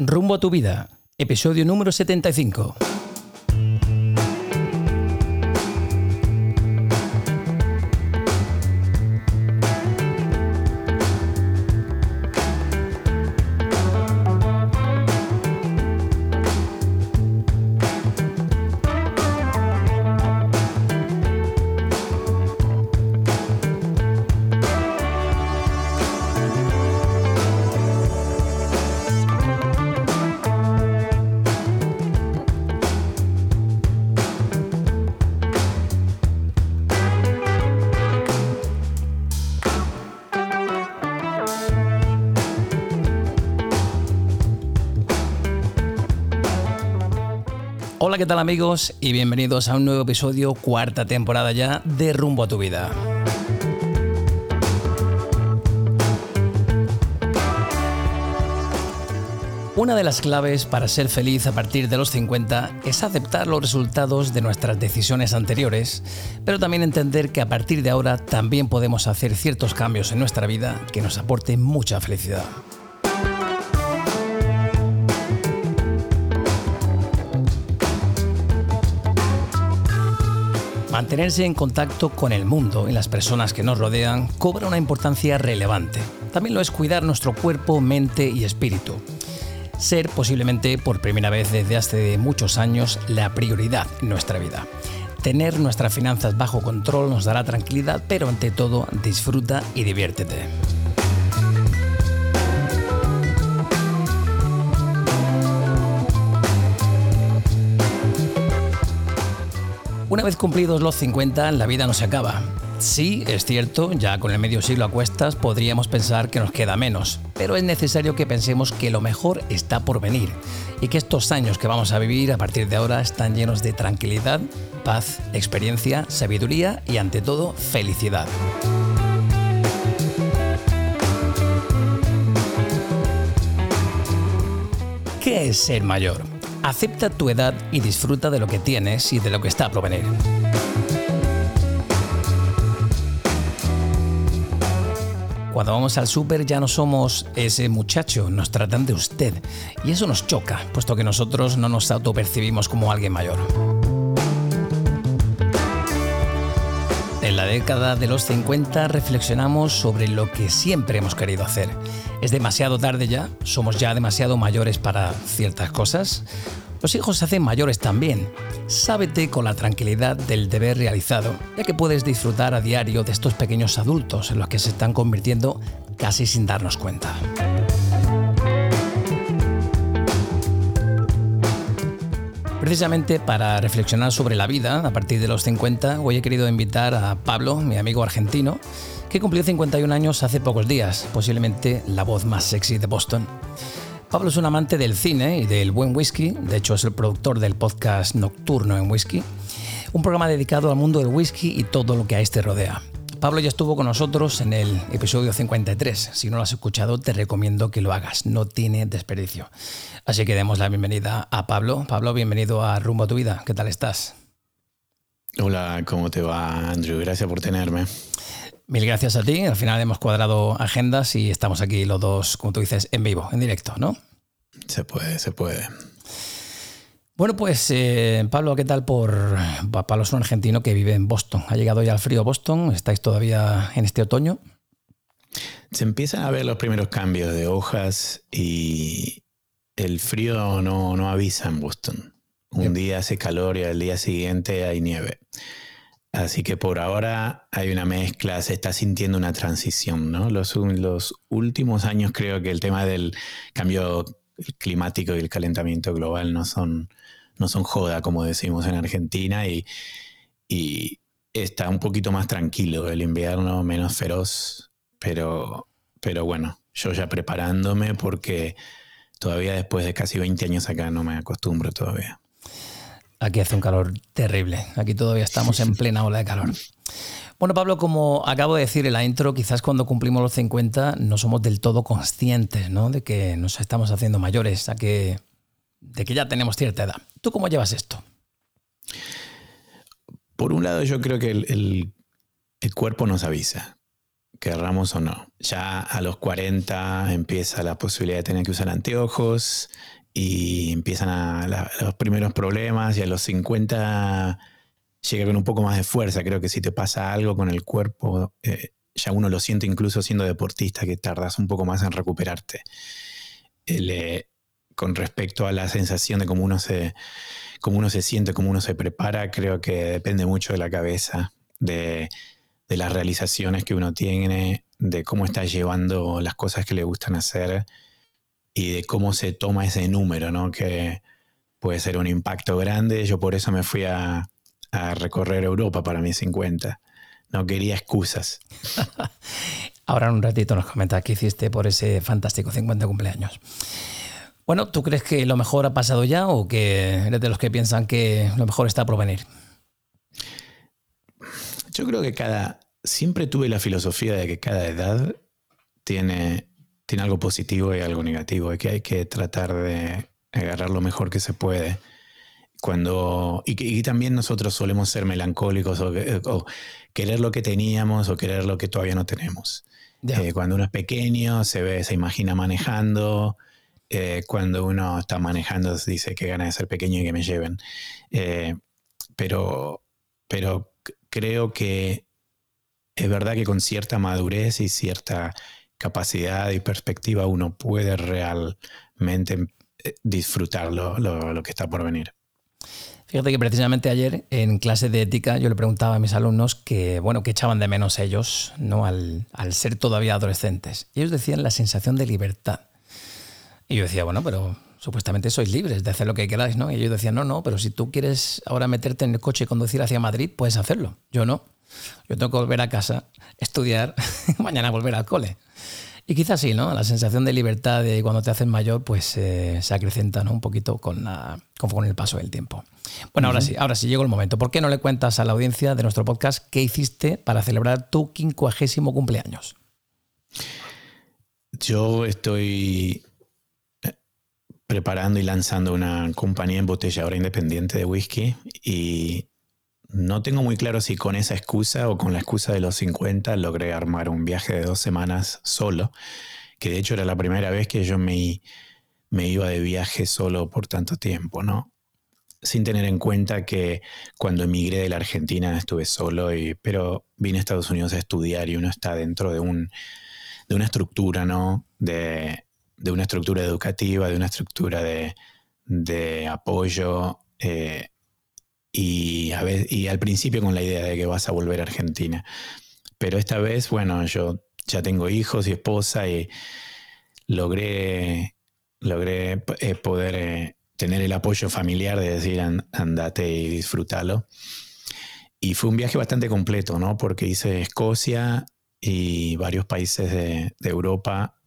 Rumbo a tu vida, episodio número 75. Tal amigos? Y bienvenidos a un nuevo episodio, cuarta temporada ya de Rumbo a tu vida. Una de las claves para ser feliz a partir de los 50 es aceptar los resultados de nuestras decisiones anteriores, pero también entender que a partir de ahora también podemos hacer ciertos cambios en nuestra vida que nos aporten mucha felicidad. Mantenerse en contacto con el mundo y las personas que nos rodean cobra una importancia relevante. También lo es cuidar nuestro cuerpo, mente y espíritu. Ser posiblemente por primera vez desde hace muchos años la prioridad en nuestra vida. Tener nuestras finanzas bajo control nos dará tranquilidad, pero ante todo disfruta y diviértete. Una vez cumplidos los 50, la vida no se acaba. Sí, es cierto, ya con el medio siglo a cuestas podríamos pensar que nos queda menos, pero es necesario que pensemos que lo mejor está por venir y que estos años que vamos a vivir a partir de ahora están llenos de tranquilidad, paz, experiencia, sabiduría y ante todo felicidad. ¿Qué es ser mayor? Acepta tu edad y disfruta de lo que tienes y de lo que está por venir. Cuando vamos al súper ya no somos ese muchacho, nos tratan de usted. Y eso nos choca, puesto que nosotros no nos autopercibimos como alguien mayor. Década de los 50 reflexionamos sobre lo que siempre hemos querido hacer. ¿Es demasiado tarde ya? ¿Somos ya demasiado mayores para ciertas cosas? Los hijos se hacen mayores también. Sábete con la tranquilidad del deber realizado, ya que puedes disfrutar a diario de estos pequeños adultos en los que se están convirtiendo casi sin darnos cuenta. Precisamente para reflexionar sobre la vida a partir de los 50, hoy he querido invitar a Pablo, mi amigo argentino, que cumplió 51 años hace pocos días, posiblemente la voz más sexy de Boston. Pablo es un amante del cine y del buen whisky, de hecho es el productor del podcast Nocturno en Whisky, un programa dedicado al mundo del whisky y todo lo que a este rodea. Pablo ya estuvo con nosotros en el episodio 53. Si no lo has escuchado, te recomiendo que lo hagas. No tiene desperdicio. Así que demos la bienvenida a Pablo. Pablo, bienvenido a Rumbo a tu vida. ¿Qué tal estás? Hola, ¿cómo te va, Andrew? Gracias por tenerme. Mil gracias a ti. Al final hemos cuadrado agendas y estamos aquí los dos, como tú dices, en vivo, en directo, ¿no? Se puede, se puede. Bueno, pues eh, Pablo, ¿qué tal por Pablo es un argentino que vive en Boston? ¿Ha llegado ya el frío Boston? ¿Estáis todavía en este otoño? Se empiezan a ver los primeros cambios de hojas y el frío no, no avisa en Boston. Un día hace calor y al día siguiente hay nieve. Así que por ahora hay una mezcla, se está sintiendo una transición, ¿no? Los, los últimos años creo que el tema del cambio climático y el calentamiento global no son, no son joda, como decimos en Argentina, y, y está un poquito más tranquilo el invierno, menos feroz, pero, pero bueno, yo ya preparándome porque todavía después de casi 20 años acá no me acostumbro todavía. Aquí hace un calor terrible, aquí todavía estamos en plena ola de calor. Bueno, Pablo, como acabo de decir en la intro, quizás cuando cumplimos los 50 no somos del todo conscientes ¿no? de que nos estamos haciendo mayores, a que, de que ya tenemos cierta edad. ¿Tú cómo llevas esto? Por un lado, yo creo que el, el, cuerpo nos avisa. querramos o no. Ya a los 40 empieza la posibilidad de tener que usar anteojos y empiezan los primeros problemas y a los 50 llega con un poco más de fuerza. Creo que si te pasa algo con el cuerpo, eh, ya uno lo siente incluso siendo deportista, que tardas un poco más en recuperarte. Eh, con respecto a la sensación de cómo uno, se, cómo uno se siente, cómo uno se prepara, creo que depende mucho de la cabeza, de, de las realizaciones que uno tiene, de cómo está llevando las cosas que le gustan hacer y de cómo se toma ese número, ¿no? Que puede ser un impacto grande. Yo por eso me fui a, a recorrer Europa para mis 50. No quería excusas. Ahora en un ratito nos comentas qué hiciste por ese fantástico 50 cumpleaños. Bueno, ¿tú crees que lo mejor ha pasado ya o que eres de los que piensan que lo mejor está por venir? Yo creo que cada. Siempre tuve la filosofía de que cada edad tiene, tiene algo positivo y algo negativo, y que hay que tratar de agarrar lo mejor que se puede. Cuando, y, también nosotros solemos ser melancólicos o, querer lo que teníamos o querer lo que todavía no tenemos. Eh, cuando uno es pequeño, se ve, se imagina manejando. Eh, cuando uno está manejando, dice que gana de ser pequeño y que me lleven. Eh, pero, pero creo que es verdad que con cierta madurez y cierta capacidad y perspectiva uno puede realmente disfrutar lo, lo que está por venir. Fíjate que precisamente ayer en clase de ética yo le preguntaba a mis alumnos que, bueno, que echaban de menos ellos, ¿no? Al, ser todavía adolescentes. Y ellos decían la sensación de libertad. Y yo decía, bueno, pero supuestamente sois libres de hacer lo que queráis, ¿no? Y ellos decían, no, no, pero si tú quieres ahora meterte en el coche y conducir hacia Madrid, puedes hacerlo. Yo no. Yo tengo que volver a casa, estudiar, mañana volver al cole. Y quizás sí, ¿no? La sensación de libertad de cuando te haces mayor, pues eh, se acrecenta ¿no? un poquito con, la, con el paso del tiempo. Bueno, ahora sí, ahora sí llegó el momento. ¿Por qué no le cuentas a la audiencia de nuestro podcast qué hiciste para celebrar tu quincuagésimo cumpleaños? Yo estoy preparando y lanzando una compañía embotelladora independiente de whisky y no tengo muy claro si con esa excusa o con la excusa de los 50 logré armar un viaje de dos semanas solo, que de hecho era la primera vez que yo me, iba de viaje solo por tanto tiempo, ¿no? Sin tener en cuenta que cuando emigré de la Argentina estuve solo, y, pero vine a Estados Unidos a estudiar y uno está dentro de, un, de una estructura, ¿no? De, una estructura educativa, de una estructura de, apoyo. Eh, y, a y al principio con la idea de que vas a volver a Argentina. Pero esta vez, bueno, yo ya tengo hijos y esposa y logré, logré eh, poder eh, tener el apoyo familiar de decir andate y disfrútalo. Y fue un viaje bastante completo, ¿no? Porque hice Escocia y varios países de, de Europa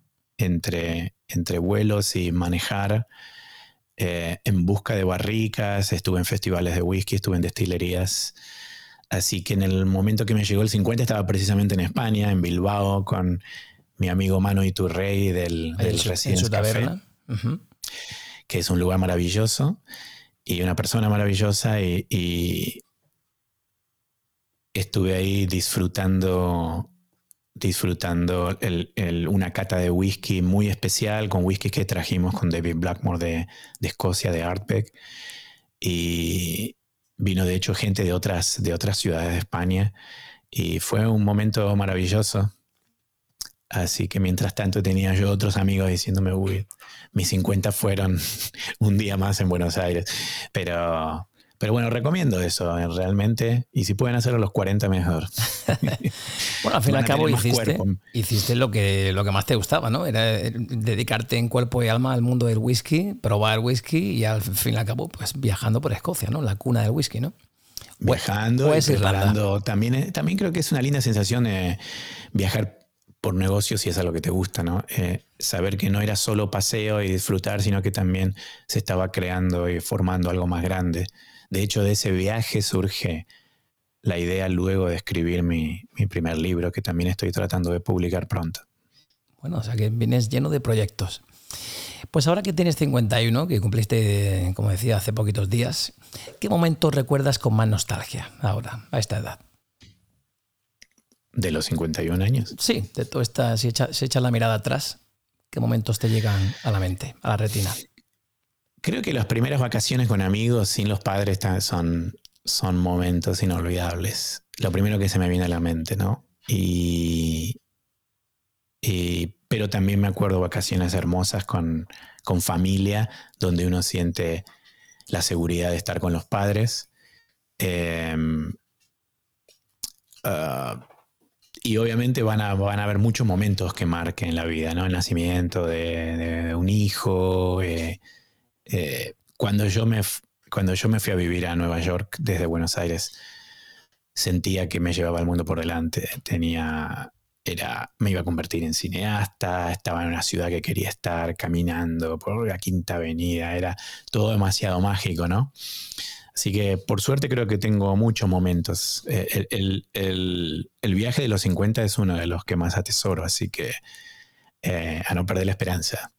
entre, entre vuelos y manejar. Eh, en busca de barricas, estuve en festivales de whisky, estuve en destilerías. Así que en el momento que me llegó el 50 estaba precisamente en España, en Bilbao, con mi amigo Mano Iturrey del, del Residence Café, que es un lugar maravilloso y una persona maravillosa y estuve ahí disfrutando disfrutando una cata de whisky muy especial, con whisky que trajimos con David Blackmore de, Escocia, de Artbeck. Y vino de hecho gente de otras, de otras ciudades de España. Y fue un momento maravilloso. Así que mientras tanto tenía yo otros amigos diciéndome, uy, mis 50 fueron un día más en Buenos Aires. Pero pero bueno, recomiendo eso eh, realmente. Y si pueden hacerlo a los 40, mejor. bueno, al fin y al cabo hiciste, hiciste, lo, que, lo que más te gustaba, ¿no? Era eh, dedicarte en cuerpo y alma al mundo del whisky, probar whisky y al fin y al cabo, pues viajando por Escocia, ¿no? La cuna del whisky, ¿no? Viajando y preparando. También, eh, también creo que es una linda sensación viajar por negocios si es algo que te gusta, ¿no? saber que no era solo paseo y disfrutar, sino que también se estaba creando y formando algo más grande. De hecho, de ese viaje surge la idea luego de escribir mi, primer libro, que también estoy tratando de publicar pronto. Bueno, o sea que vienes lleno de proyectos. Pues ahora que tienes 51, que cumpliste, como decía, hace poquitos días, ¿qué momento recuerdas con más nostalgia ahora, a esta edad? de los 51 años. Sí, de todo esta, si echas echa la mirada atrás, ¿qué momentos te llegan a la mente, a la retina? Creo que las primeras vacaciones con amigos sin los padres son, son momentos inolvidables. Lo primero que se me viene a la mente, ¿no? Y, pero también me acuerdo vacaciones hermosas con, con familia, donde uno siente la seguridad de estar con los padres. Em, ah, y obviamente van a, van a haber muchos momentos que marquen la vida, ¿no? El nacimiento de, un hijo. Eh, eh, cuando, yo me, cuando yo me fui a vivir a Nueva York desde Buenos Aires, sentía que me llevaba el mundo por delante. Tenía. Era, me iba a convertir en cineasta, estaba en una ciudad que quería estar caminando por la Quinta Avenida, era todo demasiado mágico, ¿no? Así que por suerte creo que tengo muchos momentos. Eh, el, viaje de los 50 es uno de los que más atesoro, así que eh, a no perder la esperanza.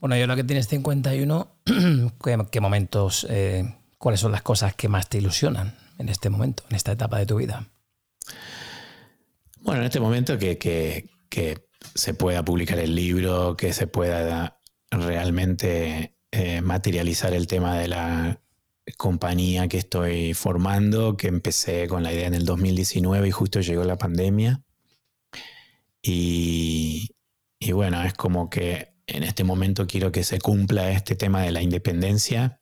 Bueno, yo lo que tienes 51, ¿qué, momentos, eh, cuáles son las cosas que más te ilusionan en este momento, en esta etapa de tu vida? Bueno, en este momento que, que se pueda publicar el libro, que se pueda realmente materializar el tema de la compañía que estoy formando, que empecé con la idea en el 2019 y justo llegó la pandemia. Y, bueno, es como que en este momento quiero que se cumpla este tema de la independencia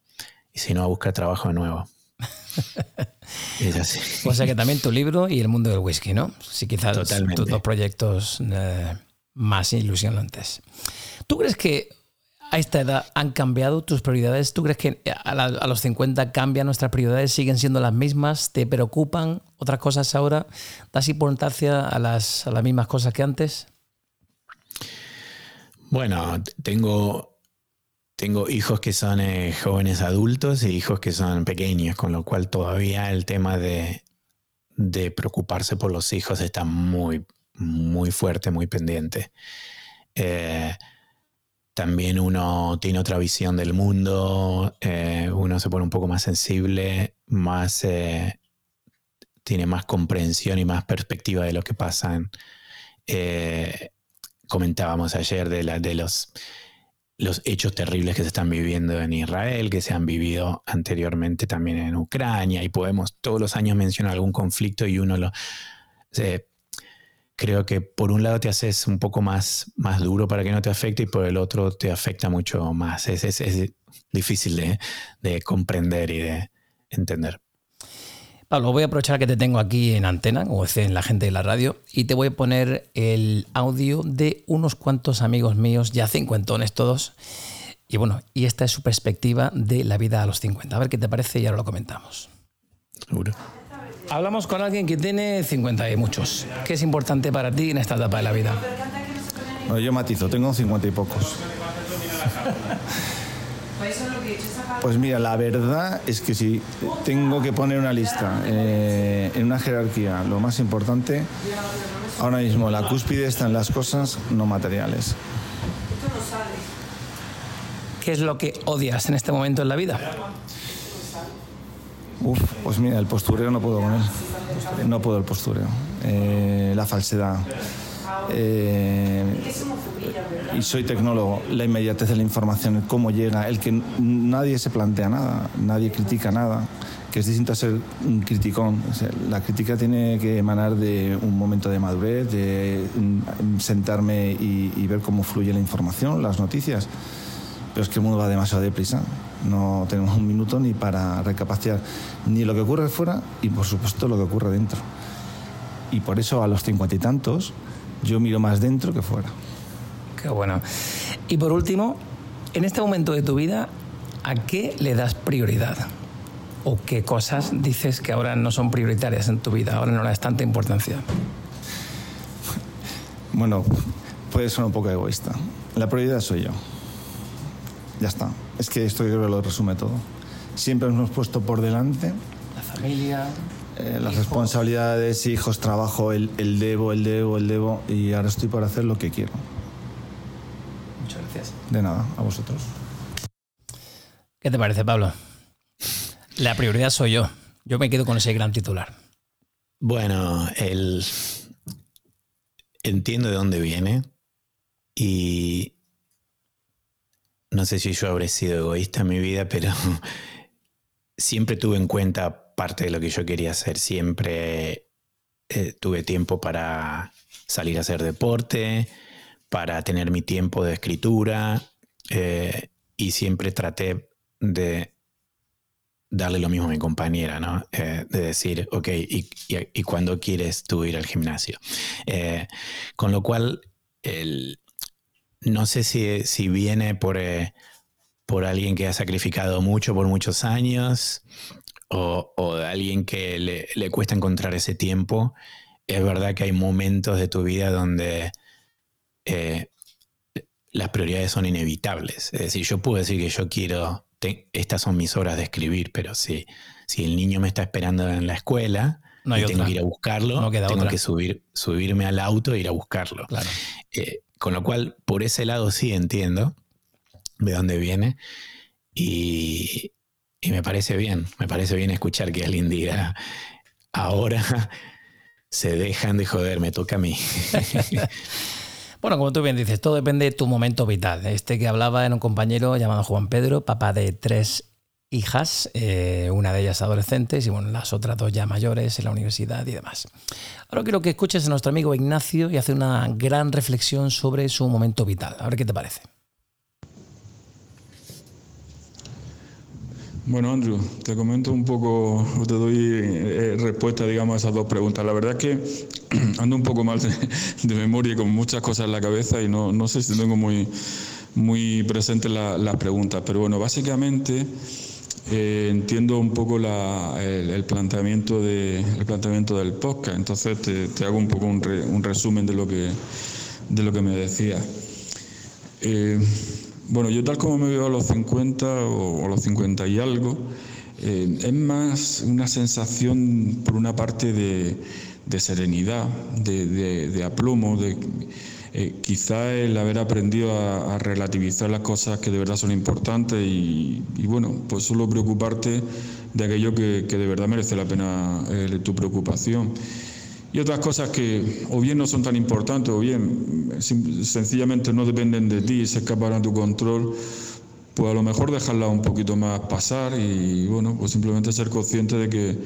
y si no, a buscar trabajo de nuevo. O sea que también tu libro y el mundo del whisky, ¿no? Sí, quizás tus dos proyectos eh, más ilusionantes. ¿Tú crees que a esta edad han cambiado tus prioridades? ¿Tú crees que a, los 50 cambian nuestras prioridades? ¿Siguen siendo las mismas? ¿Te preocupan otras cosas ahora? ¿Das importancia a las, a las mismas cosas que antes? Bueno, tengo, tengo hijos que son eh, jóvenes adultos y hijos que son pequeños, con lo cual todavía el tema de, de preocuparse por los hijos está muy, muy fuerte, muy pendiente. Eh, también uno tiene otra visión del mundo, eh, uno se pone un poco más sensible, más, eh, tiene más comprensión y más perspectiva de lo que pasa. Eh, comentábamos ayer de, de los, los hechos terribles que se están viviendo en Israel, que se han vivido anteriormente también en Ucrania, y podemos todos los años mencionar algún conflicto y uno lo creo que por un lado te haces un poco más, más duro para que no te afecte y por el otro te afecta mucho más. Es, es, difícil de, de, comprender y de entender. Pablo, voy a aprovechar que te tengo aquí en antena, o en la gente de la radio, y te voy a poner el audio de unos cuantos amigos míos, ya cincuentones todos. Y bueno, y esta es su perspectiva de la vida a los 50. A ver qué te parece y ahora lo comentamos. Seguro. Hablamos con alguien que tiene 50 y muchos. ¿Qué es importante para ti en esta etapa de la vida? yo matizo, tengo 50 y pocos. Pues mira, la verdad es que si tengo que poner una lista eh, en una jerarquía, lo más importante, ahora mismo la cúspide está en las cosas no materiales. ¿Qué es lo que odias en este momento en la vida? Uf, pues mira, el postureo no puedo con él. No puedo el postureo. Eh, la falsedad. Eh, y soy tecnólogo, la inmediatez de la información, cómo llega, el que nadie se plantea nada, nadie critica nada, que es distinto a ser un criticón. la crítica tiene que emanar de un momento de madurez, de sentarme y, y ver cómo fluye la información, las noticias. Pero es que el mundo va demasiado deprisa. No tenemos un minuto ni para recapacitar ni lo que ocurre fuera y por supuesto lo que ocurre dentro. Y por eso a los cincuenta y tantos yo miro más dentro que fuera. Qué bueno. Y por último, en este momento de tu vida, ¿a qué le das prioridad? ¿O qué cosas dices que ahora no son prioritarias en tu vida, ahora no le das tanta importancia? Bueno, puede ser un poco egoísta. La prioridad soy yo. Ya está. Es que esto yo creo que lo resume todo. Siempre nos hemos puesto por delante. La familia. Eh, las responsabilidades, hijos, trabajo, el, el, debo, el debo, el debo. Y ahora estoy por hacer lo que quiero. Gracias. De nada, a vosotros. ¿Qué te parece, Pablo? La prioridad soy yo. Yo me quedo con ese gran titular. Bueno, el, entiendo de dónde viene y no sé si yo habré sido egoísta en mi vida, pero siempre tuve en cuenta parte de lo que yo quería hacer. Siempre eh, tuve tiempo para salir a hacer deporte, para tener mi tiempo de escritura eh, y siempre traté de darle lo mismo a mi compañera, ¿no? Eh, de decir, ok, ¿y, y, cuándo quieres tú ir al gimnasio? con lo cual, no sé si, si viene por, por alguien que ha sacrificado mucho por muchos años o, alguien que le, le, cuesta encontrar ese tiempo. Es verdad que hay momentos de tu vida donde eh, las prioridades son inevitables. Es decir, yo puedo decir que yo quiero, estas son mis horas de escribir, pero si, si el niño me está esperando en la escuela, no y tengo que ir a buscarlo, tengo que subir, subirme al auto e ir a buscarlo. Eh, con lo cual, por ese lado sí entiendo de dónde viene. Y, y me parece bien, me parece bien escuchar que alguien diga, ahora se dejan de joder, me toca a mí. Bueno, como tú bien dices, todo depende de tu momento vital. Este que hablaba era un compañero llamado Juan Pedro, papá de tres hijas, eh, una de ellas adolescentes y las otras dos ya mayores en la universidad y demás. Ahora quiero que escuches a nuestro amigo Ignacio y hace una gran reflexión sobre su momento vital. A ver qué te parece. Bueno, Andrew, te comento un poco, te doy eh, respuesta, digamos, a esas dos preguntas. La verdad es que ando un poco mal de, memoria y con muchas cosas en la cabeza y no, no sé si tengo muy, muy presentes las preguntas, pero bueno, básicamente eh, entiendo un poco el, planteamiento de, el planteamiento del podcast, entonces te, hago un poco un, resumen de lo que, de lo que me decía. Eh, bueno, yo tal como me veo a los 50 o a los 50 y algo, eh, es más una sensación, por una parte, de, serenidad, de, aplomo, de eh, quizá el haber aprendido a, relativizar las cosas que de verdad son importantes y, bueno, pues solo preocuparte de aquello que, de verdad merece la pena eh, tu preocupación y otras cosas que o bien no son tan importantes o bien sencillamente no dependen de ti y se escapan a tu control, pues a lo mejor dejarla un poquito más pasar y bueno, pues simplemente ser consciente de que,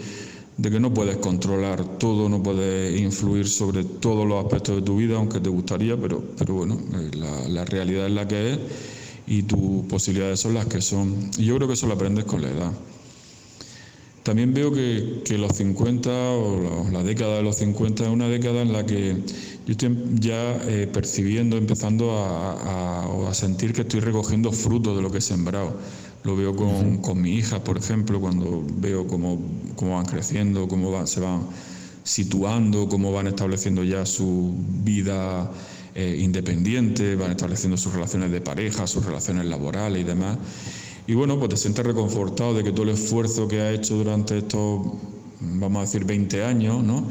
de que no puedes controlar todo, no puedes influir sobre todos los aspectos de tu vida, aunque te gustaría, pero, pero bueno, eh, la, la realidad es la que es y tus posibilidades son las que son. Y yo creo que eso lo aprendes con la edad. También veo que, los 50 o la, década de los 50 es una década en la que yo estoy ya eh, percibiendo, empezando a, sentir que estoy recogiendo frutos de lo que he sembrado. Lo veo con, mi hija, por ejemplo, cuando veo cómo, cómo van creciendo, cómo se van situando, cómo van estableciendo ya su vida eh, independiente, van estableciendo sus relaciones de pareja, sus relaciones laborales y demás. Y bueno, pues te sientes reconfortado de que todo el esfuerzo que has hecho durante estos, vamos a decir, 20 años, ¿no?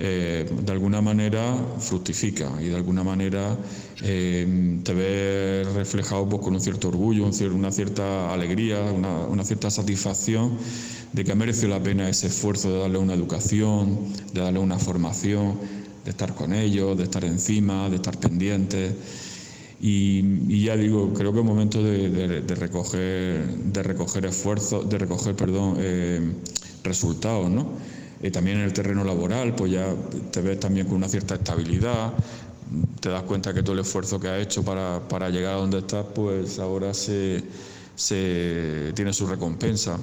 Eh, de alguna manera fructifica y de alguna manera eh, te ves reflejado pues, con un cierto orgullo, una cierta alegría, una, cierta satisfacción de que ha merecido la pena ese esfuerzo de darle una educación, de darle una formación, de estar con ellos, de estar encima, de estar pendientes. Y, ya digo, creo que es momento de, recoger, de recoger esfuerzos, de recoger, perdón, eh, resultados, ¿no? Eh, también en el terreno laboral, pues ya te ves también con una cierta estabilidad, te das cuenta que todo el esfuerzo que has hecho para, para llegar a donde estás, pues ahora se, se tiene su recompensa.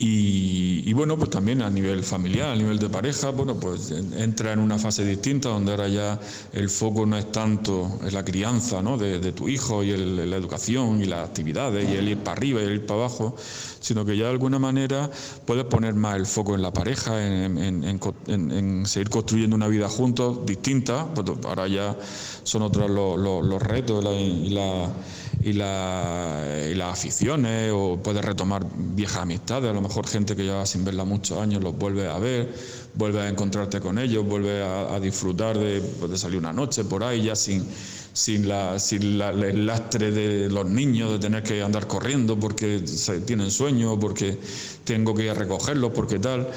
Y, bueno, pues también a nivel familiar, a nivel de pareja, bueno, pues entra en una fase distinta donde ahora ya el foco no es tanto en la crianza ¿no? de, tu hijo y la educación y las actividades y el ir para arriba y el ir para abajo, sino que ya de alguna manera puedes poner más el foco en la pareja, en, seguir construyendo una vida juntos distinta, pues ahora ya son otros los, retos y la las aficiones, o puedes retomar viejas amistades, a lo mejor gente que lleva sin verla muchos años, los vuelves a ver, vuelves a encontrarte con ellos, vuelves a, disfrutar pues, de, salir una noche por ahí ya sin, sin, la, sin el lastre de los niños, de tener que andar corriendo porque tienen sueño, porque tengo que ir a recogerlos, porque tal.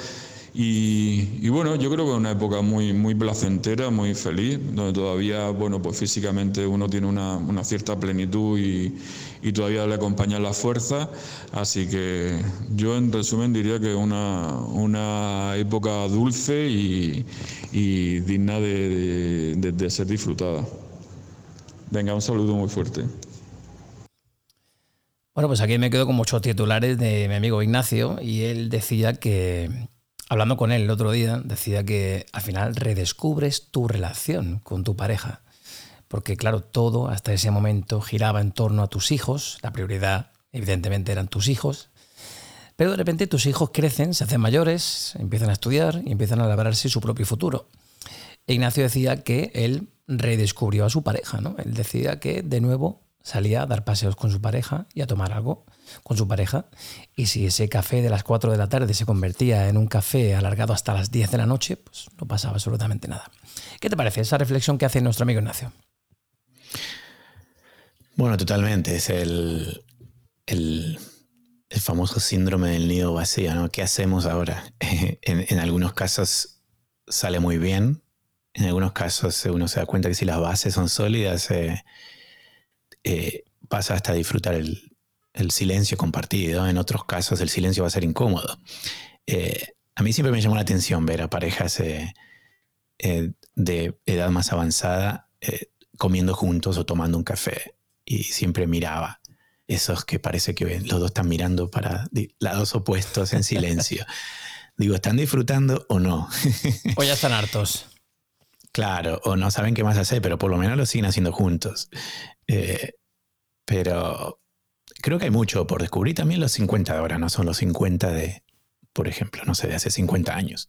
Y, bueno, yo creo que es una época muy, muy placentera, muy feliz, donde todavía, bueno, pues físicamente uno tiene una, una cierta plenitud y, y, todavía le acompaña la fuerza. Así que yo, en resumen, diría que una, una época dulce y, y digna de, de, de ser disfrutada. Venga, un saludo muy fuerte. Bueno, pues aquí me quedo con muchos titulares de mi amigo Ignacio y él decía que hablando con él el otro día, decía que al final redescubres tu relación con tu pareja. Porque claro, todo hasta ese momento giraba en torno a tus hijos, la prioridad evidentemente eran tus hijos, pero de repente tus hijos crecen, se hacen mayores, empiezan a estudiar y empiezan a labrarse su propio futuro. E Ignacio decía que él redescubrió a su pareja, ¿no? Él decía que de nuevo salía a dar paseos con su pareja y a tomar algo con su pareja. Y si ese café de las 4 de la tarde se convertía en un café alargado hasta las 10 de la noche, pues no pasaba absolutamente nada. ¿Qué te parece esa reflexión que hace nuestro amigo Ignacio? Bueno, totalmente. Es el, el, famoso síndrome del nido vacío, ¿no? ¿Qué hacemos ahora? en, algunos casos sale muy bien. En algunos casos uno se da cuenta que si las bases son sólidas, eh, eh, pasa hasta disfrutar el, el silencio compartido, en otros casos el silencio va a ser incómodo. Eh, a mí siempre me llamó la atención ver a parejas eh, eh, de edad más avanzada comiendo juntos o tomando un café y siempre miraba esos que parece que los dos están mirando para lados opuestos en silencio. Digo, ¿están disfrutando o no? o ya están hartos. Claro, o no saben qué más hacer, pero por lo menos lo siguen haciendo juntos. pero creo que hay mucho por descubrir. También los 50 de ahora no son los 50 de, por ejemplo, no sé, de hace 50 años.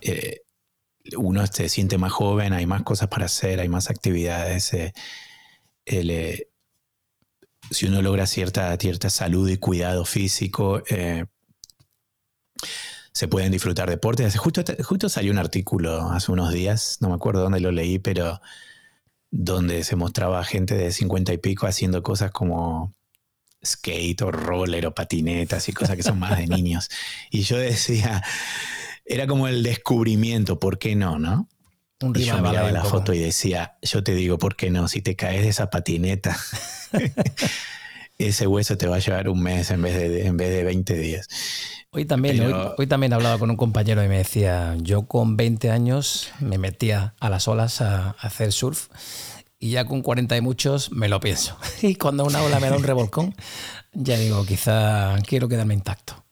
Eh, uno se siente más joven, hay más cosas para hacer, hay más actividades. Eh, eh, si uno logra cierta, cierta salud y cuidado físico, se pueden disfrutar deportes. Justo, justo salió un artículo hace unos días, no me acuerdo dónde lo leí, pero donde se mostraba gente de 50 y pico haciendo cosas como skate o roller o patinetas y cosas que son más de niños. Y yo decía, era como el descubrimiento, ¿por qué no, no? y yo miraba la foto y decía, yo te digo, ¿por qué no? Si te caes de esa patineta, ese hueso te va a llevar un mes en vez de, en vez de 20 días. Hoy también, hoy, también hablaba con un compañero y me decía, yo con 20 años me metía a las olas a hacer surf y ya con 40 y muchos me lo pienso. Y cuando una ola me da un revolcón, ya digo, quizá quiero quedarme intacto.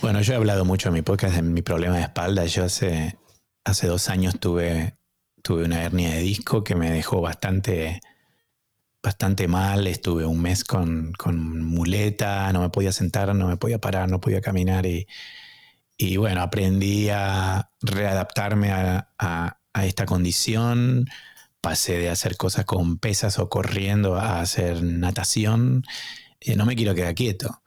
Bueno, yo he hablado mucho en mi podcast de mi problema de espalda. Yo hace, hace dos años tuve, tuve una hernia de disco que me dejó bastante, bastante mal. Estuve un mes con, muleta, no me podía sentar, no me podía parar, no podía caminar. Y, y bueno, aprendí a readaptarme a, a esta condición de hacer cosas con pesas o corriendo a hacer natación, eh, no me quiero quedar quieto.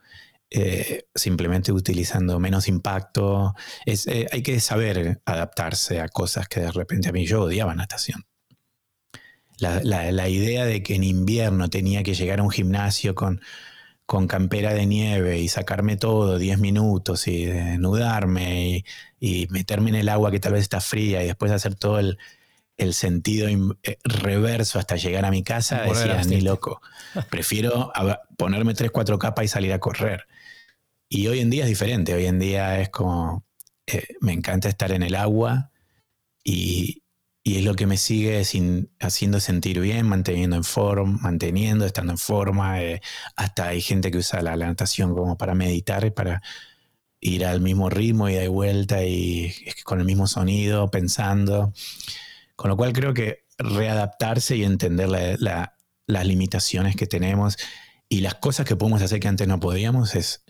Eh, simplemente utilizando menos impacto. Es, eh, hay que saber adaptarse a cosas que de repente a mí yo odiaba natación. La, idea de que en invierno tenía que llegar a un gimnasio con, con campera de nieve y sacarme todo 10 minutos y nudarme y, y meterme en el agua que tal vez está fría y después hacer todo el, el sentido eh, reverso hasta llegar a mi casa, decía, ni loco. Prefiero ponerme tres, cuatro capas y salir a correr. Y hoy en día es diferente. Hoy en día es como, eh, me encanta estar en el agua y, es lo que me sigue sin, haciendo sentir bien, manteniendo en forma, manteniendo, estando en forma. Eh, hasta hay gente que usa la, natación como para meditar, para ir al mismo ritmo y de vuelta y con el mismo sonido, pensando. Con lo cual creo que readaptarse y entender las limitaciones que tenemos y las cosas que podemos hacer que antes no podíamos es,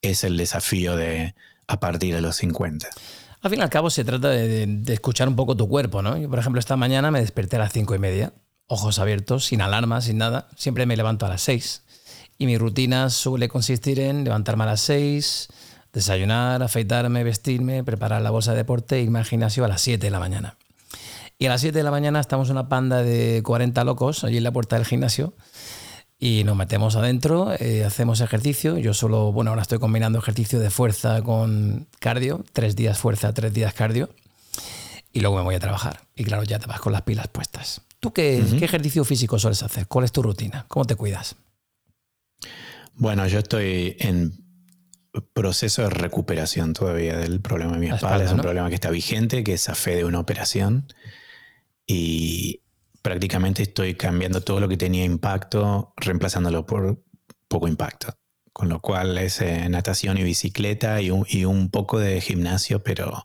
es el desafío de a partir de los 50. Al fin y al cabo se trata de, escuchar un poco tu cuerpo, ¿no? Yo, por ejemplo, esta mañana me desperté a las cinco y media, ojos abiertos, sin alarma, sin nada. Siempre me levanto a las 6. Y mi rutina suele consistir en levantarme a las 6, desayunar, afeitarme, vestirme, preparar la bolsa de deporte e irme al gimnasio a las 7 de la mañana. Y a las 7 de la mañana estamos una panda de 40 locos allí en la puerta del gimnasio. y nos metemos adentro, eh, hacemos ejercicio. Yo solo, bueno, ahora estoy combinando ejercicio de fuerza con cardio, tres días fuerza, tres días cardio, y luego me voy a trabajar. Y claro, ya te vas con las pilas puestas. ¿Tú qué, qué ejercicio físico sueles hacer? ¿Cuál es tu rutina? ¿Cómo te cuidas? Bueno, yo estoy en proceso de recuperación todavía del problema de mi espalda. es un problema que está vigente, que es a fe de una operación. Y, prácticamente estoy cambiando todo lo que tenía impacto, reemplazándolo por poco impacto. Con lo cual es eh, natación y bicicleta y un, poco de gimnasio, pero,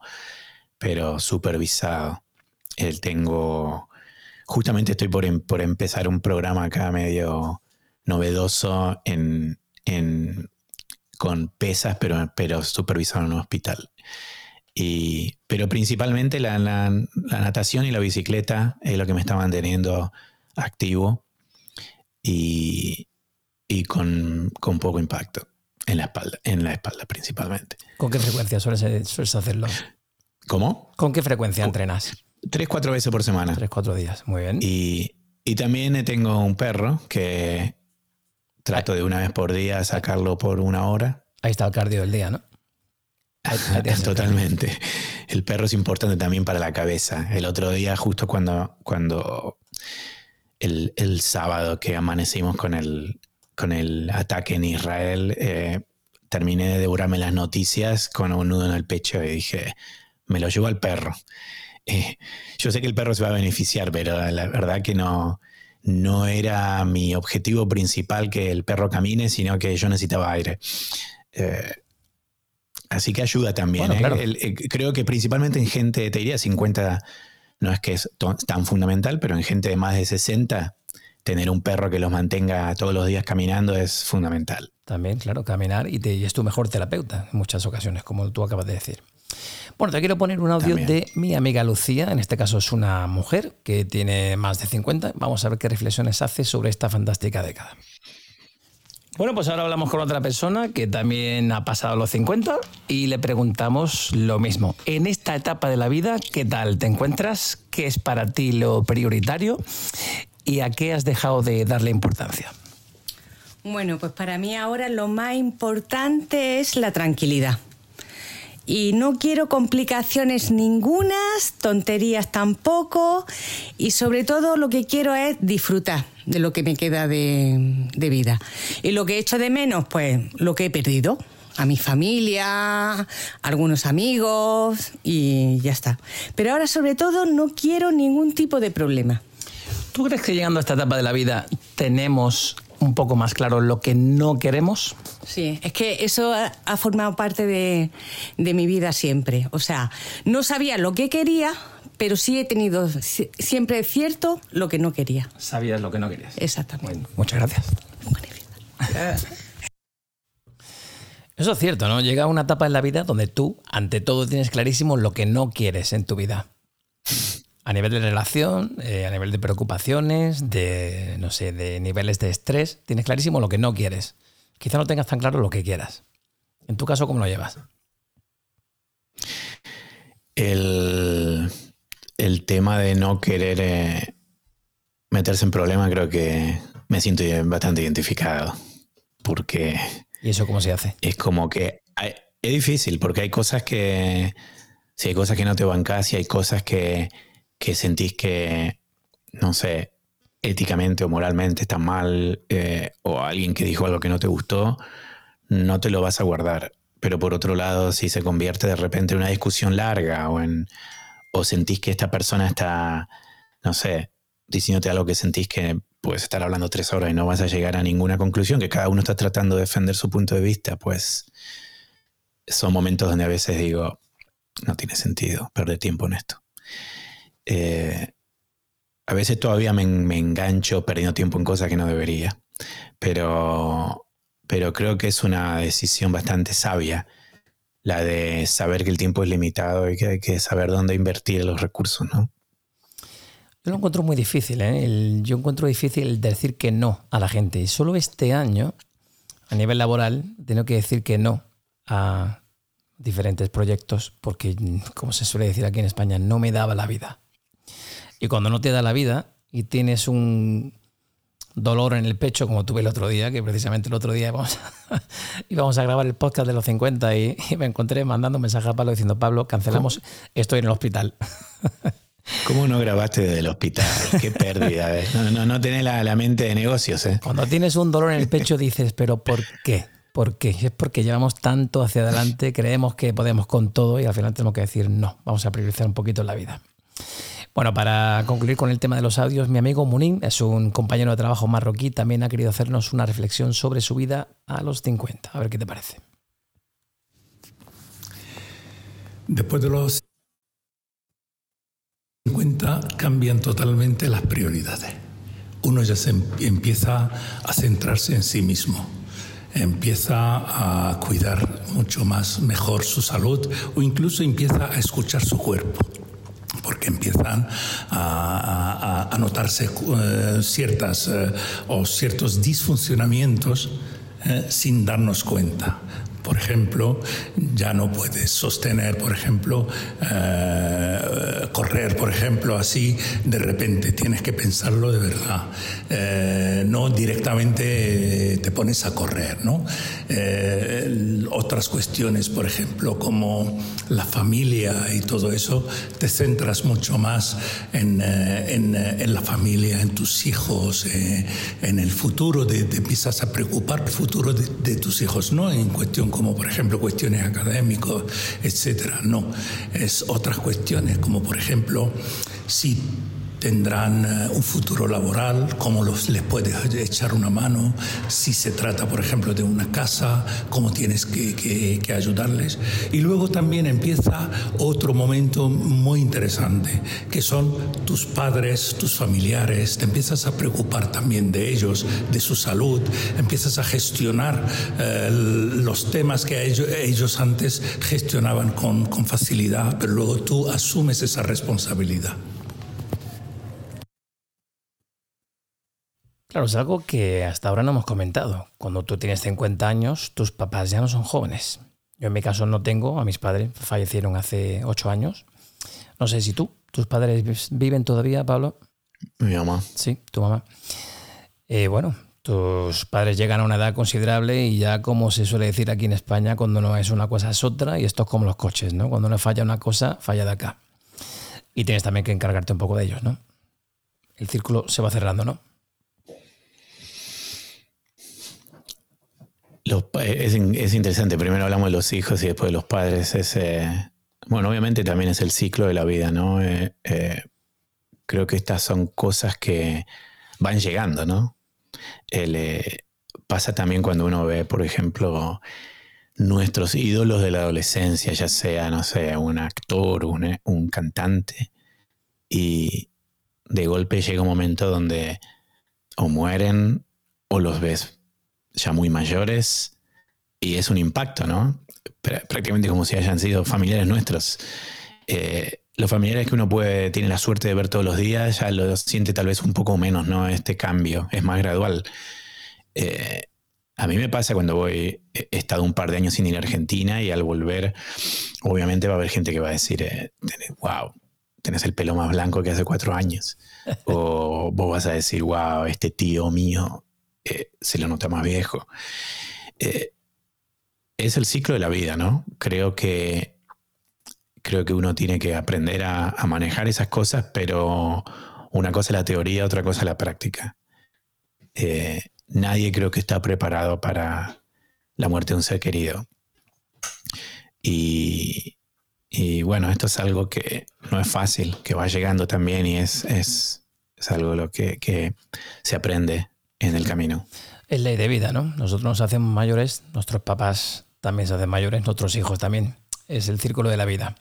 pero supervisado. El tengo, justamente estoy por, em, por, empezar un programa acá medio novedoso en, con pesas, pero, pero supervisado en un hospital pero principalmente la, natación y la bicicleta es lo que me está manteniendo activo y, con, poco impacto en la espalda, en la espalda principalmente. ¿Con qué frecuencia sueles, hacerlo? ¿Cómo? ¿Con qué frecuencia entrenas? Tres, cuatro veces por semana. Tres, cuatro días, muy bien. Y, y también tengo un perro que trato de una vez por día sacarlo por una hora. Ahí está el cardio del día, ¿no? Totalmente. El perro es importante también para la cabeza. El otro día, justo cuando, cuando el, sábado que amanecimos con el, con el ataque en Israel, eh, terminé de devorarme las noticias con un nudo en el pecho y dije, me lo llevo al perro. Eh, yo sé que el perro se va a beneficiar, pero la verdad que no, no era mi objetivo principal que el perro camine, sino que yo necesitaba aire. Eh, Así que ayuda también. ¿eh? Eh, creo que principalmente en gente, te diría 50, no es que es tan fundamental, pero en gente de más de 60, tener un perro que los mantenga todos los días caminando es fundamental. También, claro, caminar y, te, es tu mejor terapeuta en muchas ocasiones, como tú acabas de decir. Bueno, te quiero poner un audio de mi amiga Lucía, en este caso es una mujer que tiene más de 50. Vamos a ver qué reflexiones hace sobre esta fantástica década. Bueno, pues ahora hablamos con otra persona que también ha pasado los 50 y le preguntamos lo mismo. En esta etapa de la vida, ¿qué tal te encuentras? ¿Qué es para ti lo prioritario? ¿Y a qué has dejado de darle importancia? Bueno, pues para mí ahora lo más importante es la tranquilidad. Y no quiero complicaciones ningunas, tonterías tampoco, y sobre todo lo que quiero es disfrutar de lo que me queda de, vida. Y lo que he hecho de menos, pues lo que he perdido a mi familia, algunos amigos y ya está. Pero ahora sobre todo no quiero ningún tipo de problema. ¿Tú crees que llegando a esta etapa de la vida tenemos un poco más claro lo que no queremos? Sí, es que eso ha, formado parte de, de mi vida siempre. O sea, no sabía lo que quería, pero sí he tenido siempre cierto lo que no quería. Sabías lo que no querías. Exactamente. muchas gracias. Eso es cierto, ¿no? Llega una etapa en la vida donde tú, ante todo, tienes clarísimo lo que no quieres en tu vida. A nivel de relación, eh, a nivel de preocupaciones, de, no sé, de niveles de estrés, tienes clarísimo lo que no quieres. Quizá no tengas tan claro lo que quieras. En tu caso, ¿cómo lo llevas? El el tema de no querer eh, meterse en problemas, creo que me siento bastante identificado. Porque. ¿Y eso cómo se hace? Es como que. es difícil, porque hay cosas que. Si hay cosas que no te bancas, si hay cosas que, que sentís que. No sé, éticamente o moralmente están mal, eh, o alguien que dijo algo que no te gustó, no te lo vas a guardar. Pero por otro lado, si se convierte de repente en una discusión larga o o sentís que esta persona está, no sé, diciéndote algo que sentís que puedes estar hablando tres horas y no vas a llegar a ninguna conclusión, que cada uno está tratando de defender su punto de vista, pues son momentos donde a veces digo, no tiene sentido perder tiempo en esto. Eh, a veces todavía me, engancho perdiendo tiempo en cosas que no debería, pero, pero creo que es una decisión bastante sabia la de saber que el tiempo es limitado y que hay que saber dónde invertir los recursos, ¿no? Yo lo encuentro muy difícil, ¿eh? yo encuentro difícil decir que no a la gente. Y solo este año, a nivel laboral, tengo que decir que no a diferentes proyectos porque, como se suele decir aquí en España, no me daba la vida. Y cuando no te da la vida y tienes un, dolor en el pecho, como tuve el otro día, que precisamente el otro día íbamos a, íbamos a grabar el podcast de los 50 y, me encontré mandando un mensaje a Pablo diciendo, Pablo, cancelamos, estoy en el hospital. ¿Cómo no grabaste desde el hospital? Qué pérdida. ¿eh? No, no, no tenés la, la, mente de negocios. ¿eh? Cuando tienes un dolor en el pecho dices, pero ¿por qué? ¿Por qué? Es porque llevamos tanto hacia adelante, creemos que podemos con todo y al final tenemos que decir, no, vamos a priorizar un poquito la vida. Bueno, para concluir con el tema de los audios, mi amigo Munin es un compañero de trabajo marroquí, también ha querido hacernos una reflexión sobre su vida a los 50. A ver qué te parece. Después de los 50 cambian totalmente las prioridades. Uno ya se empieza a centrarse en sí mismo, empieza a cuidar mucho más mejor su salud o incluso empieza a escuchar su cuerpo porque empiezan a, notarse eh, ciertas eh, o ciertos disfuncionamientos eh, sin darnos cuenta. Por ejemplo, ya no puedes sostener, por ejemplo, eh, correr, por ejemplo, así de repente. Tienes que pensarlo de verdad. Eh, no directamente te pones a correr, ¿no? Eh, otras cuestiones, por ejemplo, como la familia y todo eso, te centras mucho más en, en, la familia, en tus hijos, en el futuro, te empiezas a preocupar el futuro de, de tus hijos, no en cuestión como por ejemplo cuestiones académicas, etcétera. No, es otras cuestiones, como por ejemplo si tendrán eh, un futuro laboral, cómo los, les puedes echar una mano, si se trata, por ejemplo, de una casa, cómo tienes que, ayudarles. Y luego también empieza otro momento muy interesante, que son tus padres, tus familiares, te empiezas a preocupar también de ellos, de su salud, empiezas a gestionar eh, los temas que ellos, antes gestionaban con facilidad, pero luego tú asumes esa responsabilidad. Claro, es algo que hasta ahora no hemos comentado. Cuando tú tienes 50 años, tus papás ya no son jóvenes. Yo en mi caso no tengo, a mis padres fallecieron hace 8 años. No sé si tú, tus padres viven todavía, Pablo. Mi mamá. Sí, tu mamá. Eh, bueno, tus padres llegan a una edad considerable y ya como se suele decir aquí en España, cuando no es una cosa es otra y esto es como los coches, ¿no? Cuando no falla una cosa, falla de acá. Y tienes también que encargarte un poco de ellos, ¿no? El círculo se va cerrando, ¿no? Es, interesante, primero hablamos de los hijos y después de los padres. bueno, obviamente también es el ciclo de la vida, ¿no? Eh, eh, creo que estas son cosas que van llegando, ¿no? Eh, pasa también cuando uno ve, por ejemplo, nuestros ídolos de la adolescencia, ya sea, no sé, un actor, un, un cantante, y de golpe llega un momento donde o mueren o los ves ya muy mayores y es un impacto, ¿no? Prácticamente como si hayan sido familiares nuestros. Eh, los familiares que uno puede, tiene la suerte de ver todos los días, ya lo siente tal vez un poco menos, ¿no? Este cambio es más gradual. Eh, a mí me pasa cuando voy, he estado un par de años sin ir a Argentina y al volver, obviamente va a haber gente que va a decir, wow, eh, tenés el pelo más blanco que hace cuatro años. o vos vas a decir, wow, este tío mío se lo nota más viejo. Eh, es el ciclo de la vida, ¿no? Creo que, creo que uno tiene que aprender a, manejar esas cosas, pero una cosa es la teoría, otra cosa es la práctica. Eh, nadie creo que está preparado para la muerte de un ser querido. Y, bueno, esto es algo que no es fácil, que va llegando también y es, es, algo lo que, se aprende en el camino. Es ley de vida, ¿no? Nosotros nos hacemos mayores, nuestros papás también se hacen mayores, nuestros hijos también. Es el círculo de la vida.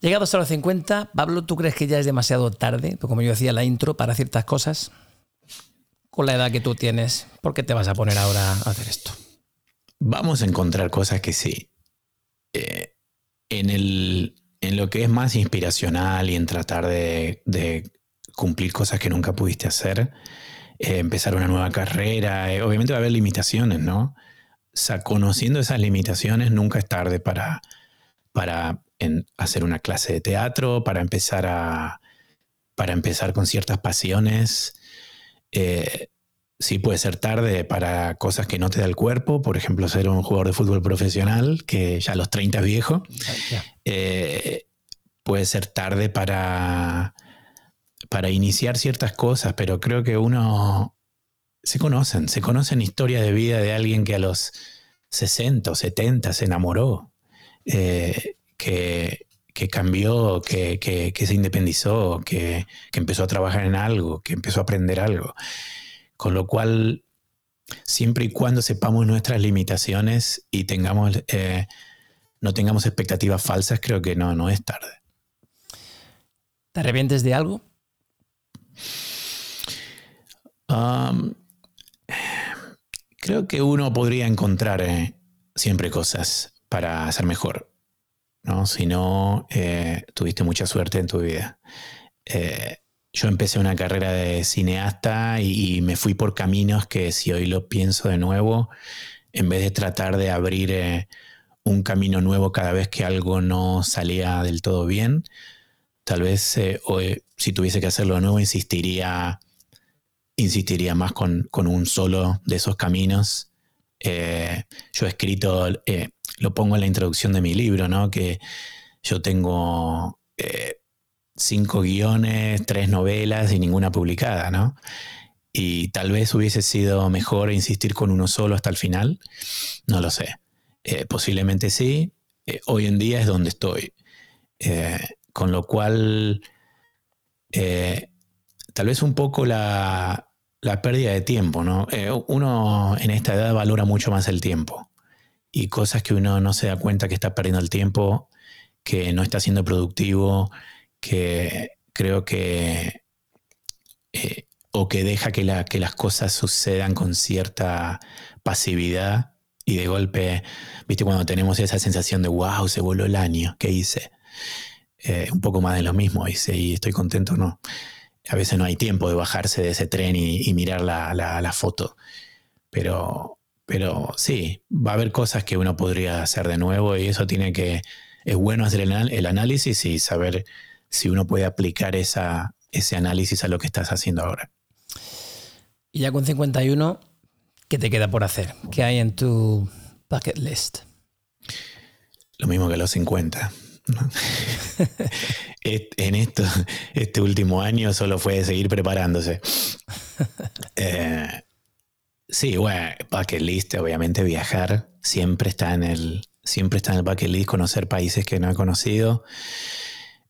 Llegados a los 50, Pablo, ¿tú crees que ya es demasiado tarde? Pues como yo decía, la intro para ciertas cosas. Con la edad que tú tienes, ¿por qué te vas a poner ahora a hacer esto? Vamos a encontrar cosas que sí. Eh, en, el, en lo que es más inspiracional y en tratar de, de cumplir cosas que nunca pudiste hacer, eh, empezar una nueva carrera. Eh, obviamente va a haber limitaciones, ¿no? O sea, conociendo esas limitaciones, nunca es tarde para, para hacer una clase de teatro, para empezar, a, para empezar con ciertas pasiones. Eh, sí puede ser tarde para cosas que no te da el cuerpo, por ejemplo, ser un jugador de fútbol profesional, que ya a los 30 es viejo. Eh, puede ser tarde para, para iniciar ciertas cosas, pero creo que uno se conocen, se conocen historias de vida de alguien que a los 60 o 70 se enamoró, eh, que, cambió, que, se independizó, que, empezó a trabajar en algo, que empezó a aprender algo. Con lo cual, siempre y cuando sepamos nuestras limitaciones y tengamos, eh, no tengamos expectativas falsas, creo que no, no es tarde. ¿Te arrepientes de algo? Creo que uno podría encontrar eh, siempre cosas para ser mejor. ¿no? Si no, eh, tuviste mucha suerte en tu vida. Eh, yo empecé una carrera de cineasta y, me fui por caminos que si hoy lo pienso de nuevo, en vez de tratar de abrir un camino nuevo cada vez que algo no salía del todo bien, tal vez hoy, si tuviese que hacerlo de nuevo, insistiría insistiría más con, un solo de esos caminos. Eh, yo he escrito, eh, lo pongo en la introducción de mi libro, ¿no? que yo tengo eh, cinco guiones, tres novelas y ninguna publicada, ¿no? Y tal vez hubiese sido mejor insistir con uno solo hasta el final, no lo sé. posiblemente sí, hoy en día es donde estoy. con lo cual, tal vez un poco la, la pérdida de tiempo, ¿no? Eh, uno en esta edad valora mucho más el tiempo y cosas que uno no se da cuenta que está perdiendo el tiempo, que no está siendo productivo, que creo que... Eh, o que deja que, la, que las cosas sucedan con cierta pasividad y de golpe, viste, cuando tenemos esa sensación de, wow, se voló el año, ¿qué hice? Eh, un poco más de lo mismo, y estoy contento, ¿no? a veces no hay tiempo de bajarse de ese tren y, mirar la, foto. Pero, pero sí, va a haber cosas que uno podría hacer de nuevo y eso tiene que, es bueno hacer el, análisis y saber si uno puede aplicar esa, ese análisis a lo que estás haciendo ahora. Y ya con 51, ¿qué te queda por hacer? ¿Qué hay en tu bucket list? Lo mismo que los 50. en esto, este último año solo fue seguir preparándose. Eh, sí, bueno, bucket list, obviamente viajar siempre está en el, siempre está en el bucket list, conocer países que no he conocido.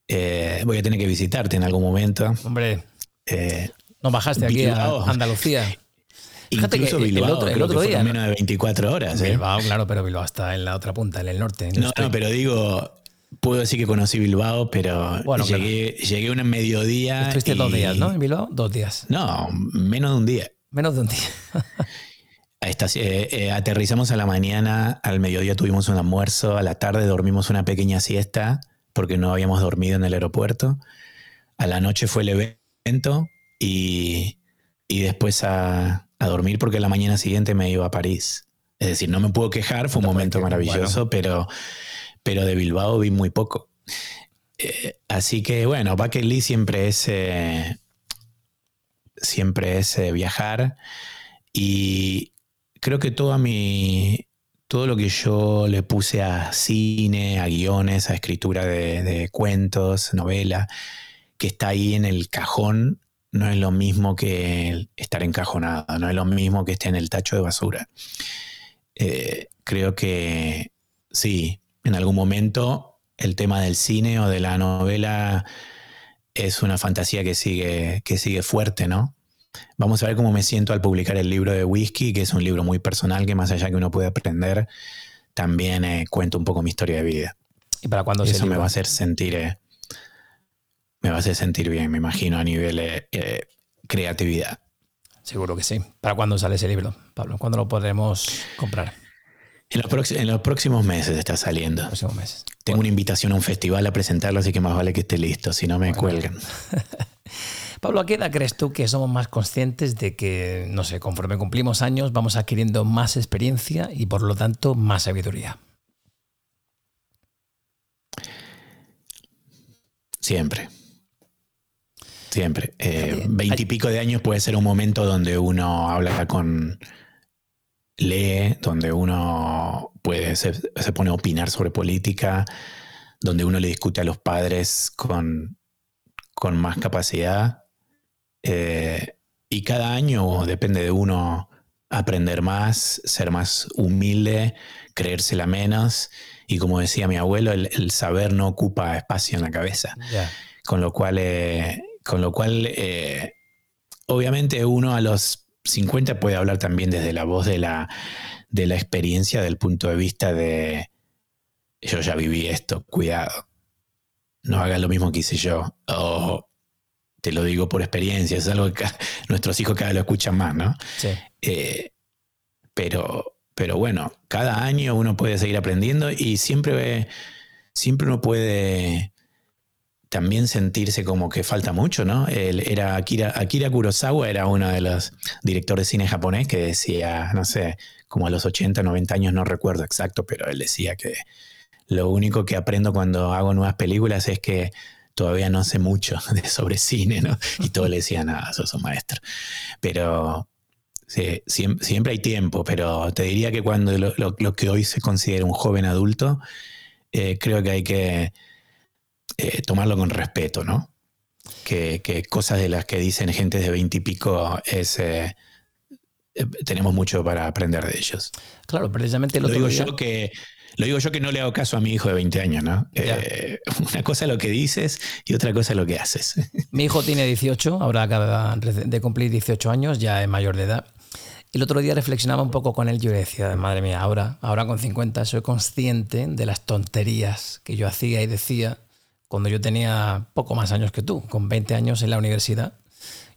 Eh, voy a tener que visitarte en algún momento. Hombre, eh, no bajaste aquí a Andalucía. Incluso Bilbao, el otro, día. menos de 24 horas. Bilbao, claro, pero Bilbao está en la otra punta, en el norte. no, no, pero digo, Puedo decir que conocí Bilbao, pero llegué, llegué un mediodía. Estuviste dos días, ¿no? En Bilbao, dos días. No, menos de un día. Menos de un día. Eh, eh, aterrizamos a la mañana, al mediodía tuvimos un almuerzo, a la tarde dormimos una pequeña siesta porque no habíamos dormido en el aeropuerto. A la noche fue el evento y, después a, dormir porque la mañana siguiente me iba a París. Es decir, no me puedo quejar, fue un momento maravilloso, pero pero de Bilbao vi muy poco. Eh, así que bueno, Bucket List siempre es, eh, siempre es eh, viajar y creo que todo mi, todo lo que yo le puse a cine, a guiones, a escritura de, de cuentos, novela, que está ahí en el cajón, no es lo mismo que estar encajonado, no es lo mismo que esté en el tacho de basura. creo que sí, en algún momento el tema del cine o de la novela es una fantasía que sigue, que sigue fuerte, ¿no? Vamos a ver cómo me siento al publicar el libro de Whisky, que es un libro muy personal que más allá que uno puede aprender, también eh, cuento un poco mi historia de vida. ¿Y para cuándo Eso me va a hacer sentir, eh, me va a hacer sentir bien, me imagino, a nivel eh, creatividad. Seguro que sí. ¿Para cuándo sale ese libro, Pablo? ¿Cuándo lo podremos comprar? En los, próximos meses está saliendo. meses. Tengo una invitación a un festival a presentarlo, así que más vale que esté listo, si no me cuelgan. Pablo, ¿a qué edad crees tú que somos más conscientes de que, no sé, conforme cumplimos años vamos adquiriendo más experiencia y por lo tanto más sabiduría? Siempre. siempre. Eh, veintipico de años puede ser un momento donde uno habla con, lee, donde uno puede, se, pone a opinar sobre política, donde uno le discute a los padres con, con más capacidad. Eh, y cada año depende de uno aprender más, ser más humilde, creérsela menos. Y como decía mi abuelo, el, saber no ocupa espacio en la cabeza. Con lo cual, eh, con lo cual eh, obviamente uno a los 50 puede hablar también desde la voz de la, de la experiencia, del punto de vista de yo ya viví esto, cuidado. No hagas lo mismo que hice yo. O te lo digo por experiencia, es algo que nuestros hijos cada vez lo escuchan más, ¿no? Sí. Eh, pero, pero bueno, cada año uno puede seguir aprendiendo y siempre, siempre uno puede también sentirse como que falta mucho, ¿no? Él era Akira, Akira Kurosawa era uno de los directores de cine japonés que decía, no sé, como a los 80, 90 años, no recuerdo exacto, pero él decía que lo único que aprendo cuando hago nuevas películas es que todavía no sé mucho sobre cine, ¿no? Y todos le decían, ah, sos un maestro. Pero sí, siempre, hay tiempo, pero te diría que cuando lo, que hoy se considera un joven adulto, eh, creo que hay que eh, tomarlo con respeto, ¿no? Que, cosas de las que dicen gente de veinte y pico es... Eh, eh, tenemos mucho para aprender de ellos. Claro, precisamente lo digo yo que lo digo yo que no le hago caso a mi hijo de 20 años, ¿no? una cosa es lo que dices y otra cosa es lo que haces. Mi hijo tiene 18, ahora acaba de cumplir 18 años, ya es mayor de edad. El otro día reflexionaba un poco con él y yo decía, madre mía, ahora, ahora con 50 soy consciente de las tonterías que yo hacía y decía cuando yo tenía poco más años que tú, con 20 años en la universidad.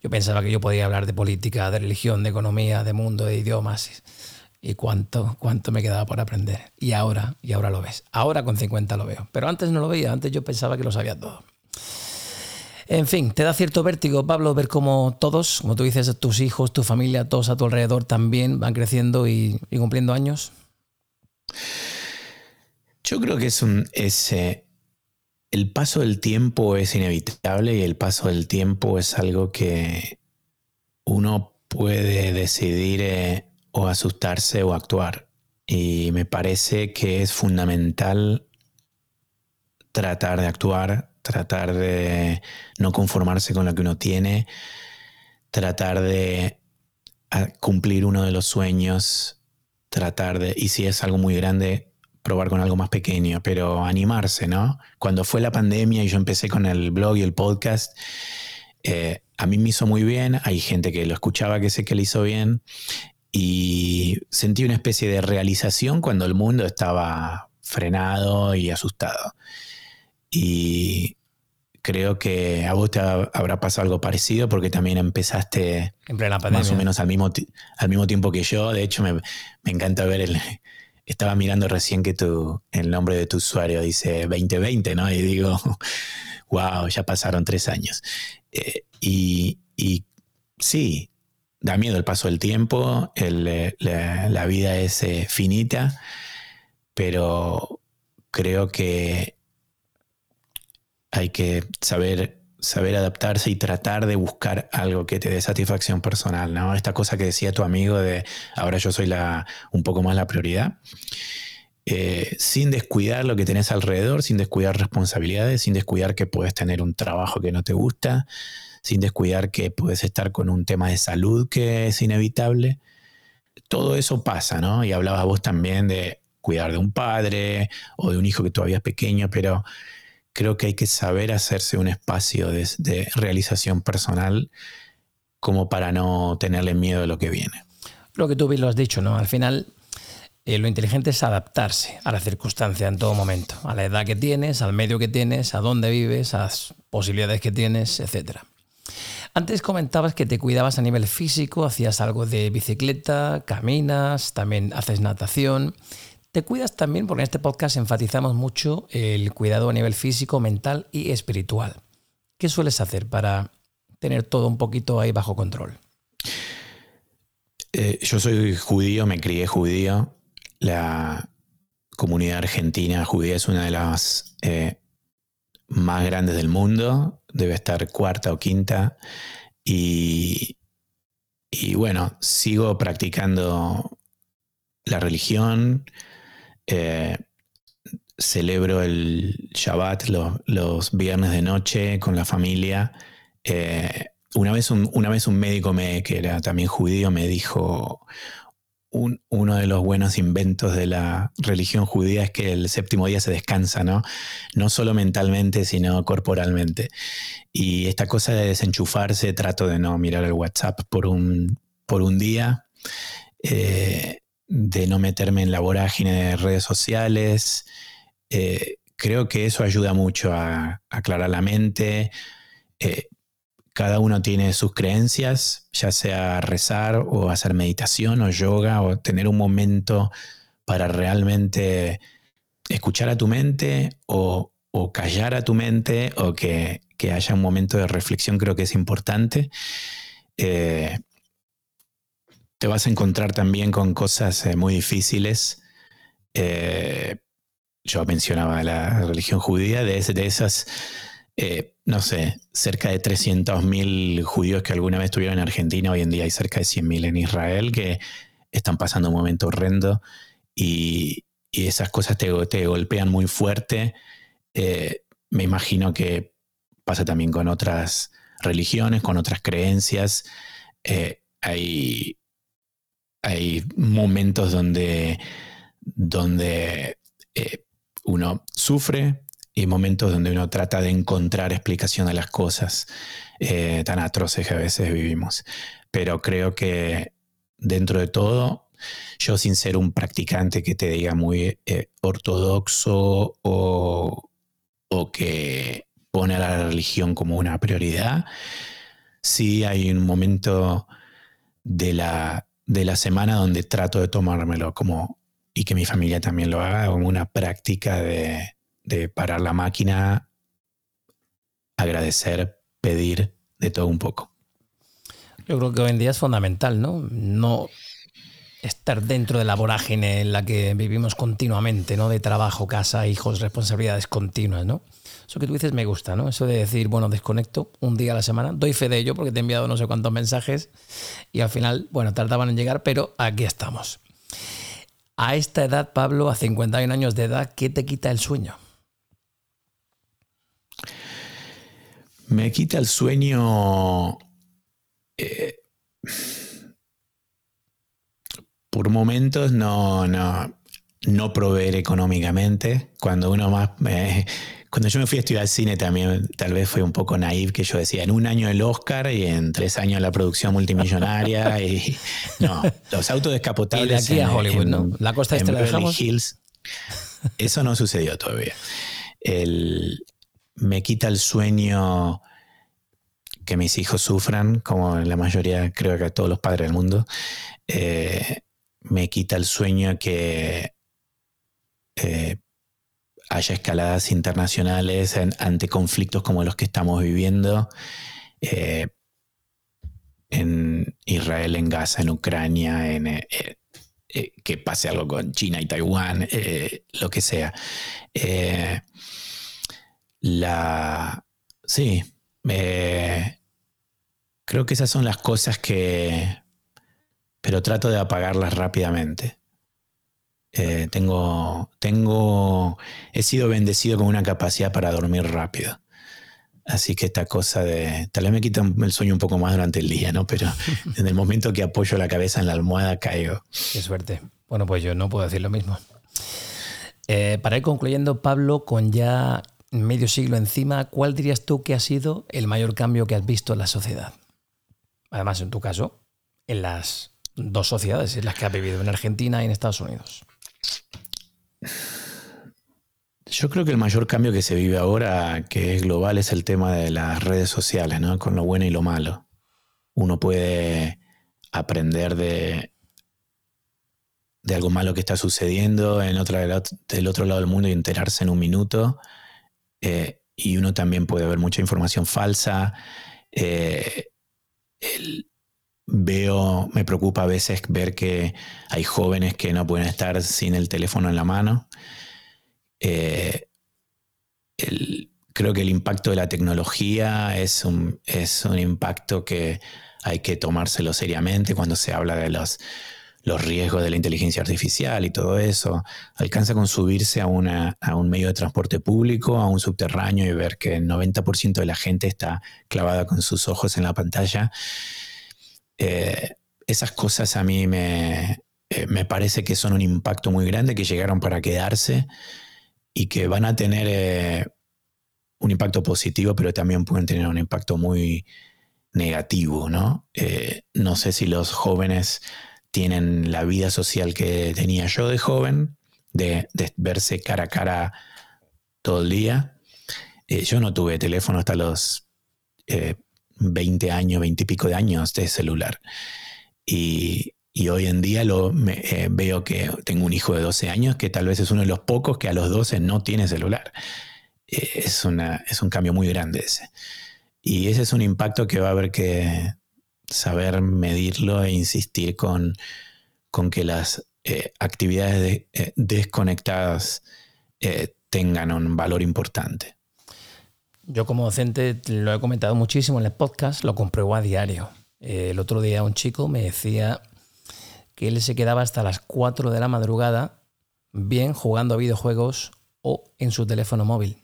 Yo pensaba que yo podía hablar de política, de religión, de economía, de mundo, de idiomas. Y cuánto, cuánto me quedaba por aprender. Y ahora, y ahora lo ves. Ahora con 50 lo veo. Pero antes no lo veía, antes yo pensaba que lo sabía todo. En fin, te da cierto vértigo, Pablo, ver cómo todos, como tú dices, tus hijos, tu familia, todos a tu alrededor también van creciendo y, cumpliendo años. Yo creo que es un, ese el paso del tiempo es inevitable y el paso del tiempo es algo que uno puede decidir eh, o asustarse o actuar. Y me parece que es fundamental tratar de actuar, tratar de no conformarse con lo que uno tiene, tratar de ah, cumplir uno de los sueños, tratar de, y si es algo muy grande, probar con algo más pequeño, pero animarse, ¿no? Cuando fue la pandemia y yo empecé con el blog y el podcast, eh, a mí me hizo muy bien, hay gente que lo escuchaba que sé que le hizo bien, y sentí una especie de realización cuando el mundo estaba frenado y asustado. Y creo que a vos te habrá pasado algo parecido porque también empezaste más o menos al mismo, al mismo tiempo que yo. De hecho, me, me encanta ver el, estaba mirando recién que tu, el nombre de tu usuario dice 2020, ¿no? Y digo, wow, ya pasaron tres años. Eh, y, sí, da miedo el paso del tiempo, eh, la, vida es eh, finita, pero creo que hay que saber saber adaptarse y tratar de buscar algo que te dé satisfacción personal, ¿no? Esta cosa que decía tu amigo de ahora yo soy la, un poco más la prioridad. Eh, sin descuidar lo que tenés alrededor, sin descuidar responsabilidades, sin descuidar que puedes tener un trabajo que no te gusta, sin descuidar que puedes estar con un tema de salud que es inevitable. Todo eso pasa, ¿no? Y hablabas vos también de cuidar de un padre o de un hijo que todavía es pequeño, pero creo que hay que saber hacerse un espacio de, realización personal como para no tenerle miedo a lo que viene. Lo que tú bien lo has dicho, ¿no? Al final eh, lo inteligente es adaptarse a la circunstancia en todo momento, a la edad que tienes, al medio que tienes, a dónde vives, a las posibilidades que tienes, etc. Antes comentabas que te cuidabas a nivel físico, hacías algo de bicicleta, caminas, también haces natación. Te cuidas también, porque en este podcast enfatizamos mucho el cuidado a nivel físico, mental y espiritual. ¿Qué sueles hacer para tener todo un poquito ahí bajo control? Eh, yo soy judío, me crié judío. La comunidad argentina judía es una de las eh, más grandes del mundo, debe estar cuarta o quinta. Y, y bueno, sigo practicando la religión, eh, celebro el Shabbat los, viernes de noche con la familia. Eh, una, vez un, una vez un médico me, que era también judío me dijo, uno de los buenos inventos de la religión judía es que el séptimo día se descansa, ¿no? No solo mentalmente, sino corporalmente. Y esta cosa de desenchufarse, trato de no mirar el WhatsApp por un, por un día, eh, de no meterme en la vorágine de redes sociales. Eh, creo que eso ayuda mucho a, aclarar la mente. Eh, cada uno tiene sus creencias, ya sea rezar o hacer meditación o yoga o tener un momento para realmente escuchar a tu mente o, callar a tu mente o que, haya un momento de reflexión creo que es importante. Eh, te vas a encontrar también con cosas eh, muy difíciles. Eh, yo mencionaba la religión judía, de, esas eh, no sé, cerca de 300.000 judíos que alguna vez estuvieron en Argentina, hoy en día hay cerca de 100.000 en Israel que están pasando un momento horrendo y, esas cosas te, golpean muy fuerte. Me imagino que pasa también con otras religiones, con otras creencias. Hay, hay momentos donde, donde uno sufre, y momentos donde uno trata de encontrar explicación a las cosas eh, tan atroces que a veces vivimos. Pero creo que dentro de todo, yo sin ser un practicante que te diga muy eh, ortodoxo o, o que pone a la religión como una prioridad, sí hay un momento de la, de la semana donde trato de tomármelo como, y que mi familia también lo haga, como una práctica de, de parar la máquina, agradecer, pedir, de todo un poco. Yo creo que hoy en día es fundamental, ¿no? No estar dentro de la vorágine en la que vivimos continuamente, ¿no? De trabajo, casa, hijos, responsabilidades continuas, ¿no? Eso que tú dices me gusta, ¿no? Eso de decir, bueno, desconecto un día a la semana. Doy fe de ello porque te he enviado no sé cuántos mensajes y al final, bueno, tardaban en llegar, pero aquí estamos. A esta edad, Pablo, a 51 años de edad, ¿qué te quita el sueño? Me quita el sueño. Eh, por momentos no, no, no proveer económicamente. Cuando uno más. cuando yo me fui a estudiar cine también, tal vez fue un poco naive que yo decía, en un año el Oscar y en tres años la producción multimillonaria. y no, los autos descapotables. Y de aquí a Hollywood, ¿no? La costa este la dejamos. Hills. Eso no sucedió todavía. El, me quita el sueño que mis hijos sufran, como la mayoría, creo que todos los padres del mundo. Eh, me quita el sueño que eh, haya escaladas internacionales ante conflictos como los que estamos viviendo eh, en Israel, en Gaza, en Ucrania, en, que pase algo con China y Taiwán, lo que sea. La... Sí, creo que esas son las cosas que... Pero trato de apagarlas rápidamente. Eh, tengo, tengo, he sido bendecido con una capacidad para dormir rápido. Así que esta cosa de, tal vez me quita el sueño un poco más durante el día, ¿no? Pero en el momento que apoyo la cabeza en la almohada caigo. Qué suerte. Bueno, pues yo no puedo decir lo mismo. Eh, para ir concluyendo, Pablo, con ya medio siglo encima, ¿cuál dirías tú que ha sido el mayor cambio que has visto en la sociedad? Además, en tu caso, en las dos sociedades en las que has vivido, en Argentina y en Estados Unidos. Yo creo que el mayor cambio que se vive ahora, que es global, es el tema de las redes sociales, ¿no? Con lo bueno y lo malo. Uno puede aprender de, de algo malo que está sucediendo en otra, del otro lado del mundo y enterarse en un minuto eh, y uno también puede ver mucha información falsa. Eh, veo, me preocupa a veces ver que hay jóvenes que no pueden estar sin el teléfono en la mano. Eh, creo que el impacto de la tecnología es un, es un impacto que hay que tomárselo seriamente cuando se habla de los, los riesgos de la inteligencia artificial y todo eso. Alcanza con subirse a, una, a un medio de transporte público, a un subterráneo y ver que el 90% de la gente está clavada con sus ojos en la pantalla. Eh, esas cosas a mí me, eh, me parece que son un impacto muy grande, que llegaron para quedarse y que van a tener eh, un impacto positivo, pero también pueden tener un impacto muy negativo, ¿no? No sé si los jóvenes tienen la vida social que tenía yo de joven, de, verse cara a cara todo el día. yo no tuve teléfono hasta los 20 años, 20 y pico de años de celular. Y, y hoy en día lo, eh, veo que tengo un hijo de 12 años que tal vez es uno de los pocos que a los 12 no tiene celular. Eh, es, una, es un cambio muy grande ese. Y ese es un impacto que va a haber que saber medirlo e insistir con, con que las eh, actividades desconectadas tengan un valor importante. Yo como docente lo he comentado muchísimo en el podcast, lo compruebo a diario. el otro día un chico me decía que él se quedaba hasta las 4 de la madrugada, bien jugando a videojuegos o en su teléfono móvil.